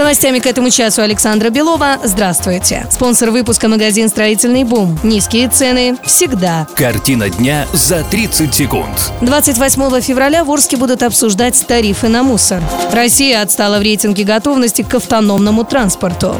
Новостями к этому часу Александра Белова. Здравствуйте. Спонсор выпуска магазин «Строительный бум». Низкие цены всегда. Картина дня за 30 секунд. 28 февраля в Орске будут обсуждать тарифы на мусор. Россия отстала в рейтинге готовности к автономному транспорту.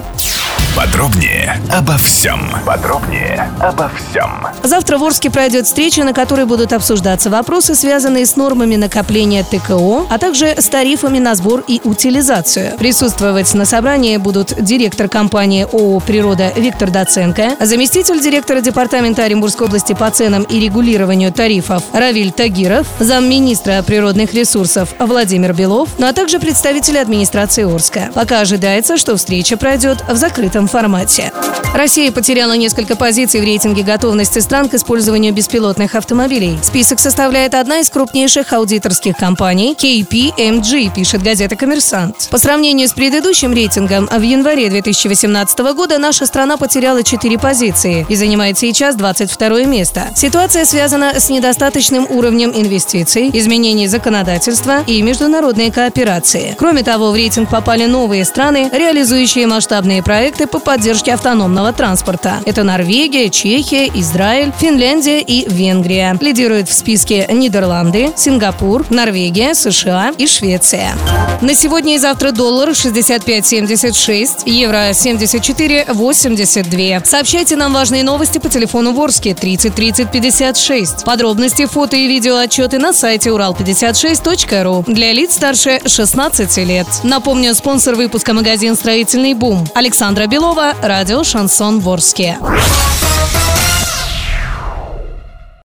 Подробнее обо всем. Подробнее обо всем. Завтра в Орске пройдет встреча, на которой будут обсуждаться вопросы, связанные с нормами накопления ТКО, а также с тарифами на сбор и утилизацию. Присутствовать на собрании будут директор компании ООО «Природа» Виктор Доценко, заместитель директора Департамента Оренбургской области по ценам и регулированию тарифов Равиль Тагиров, замминистра природных ресурсов Владимир Белов, ну а также представители администрации Орска. Пока ожидается, что встреча пройдет в закрытом формате. Россия потеряла несколько позиций в рейтинге готовности стран к использованию беспилотных автомобилей. Список составляет одна из крупнейших аудиторских компаний KPMG, пишет газета «Коммерсант». По сравнению с предыдущим рейтингом, в январе 2017 года наша страна потеряла 4 позиции и занимает сейчас 22 место. Ситуация связана с недостаточным уровнем инвестиций, изменений законодательства и международной кооперации. Кроме того, в рейтинг попали новые страны, реализующие масштабные проекты по поддержке автономного транспорта. Это Норвегия, Чехия, Израиль, Финляндия и Венгрия. Лидируют в списке Нидерланды, Сингапур, Норвегия, США и Швеция. На сегодня и завтра доллар 65.76, евро 74.82. Сообщайте нам важные новости по телефону Ворске 30 30 56. Подробности, фото и видео отчеты на сайте урал56.ру для лиц старше 16 лет. Напомню, спонсор выпуска магазин «Строительный бум». Александра Белова, радио «Шансон Ворске».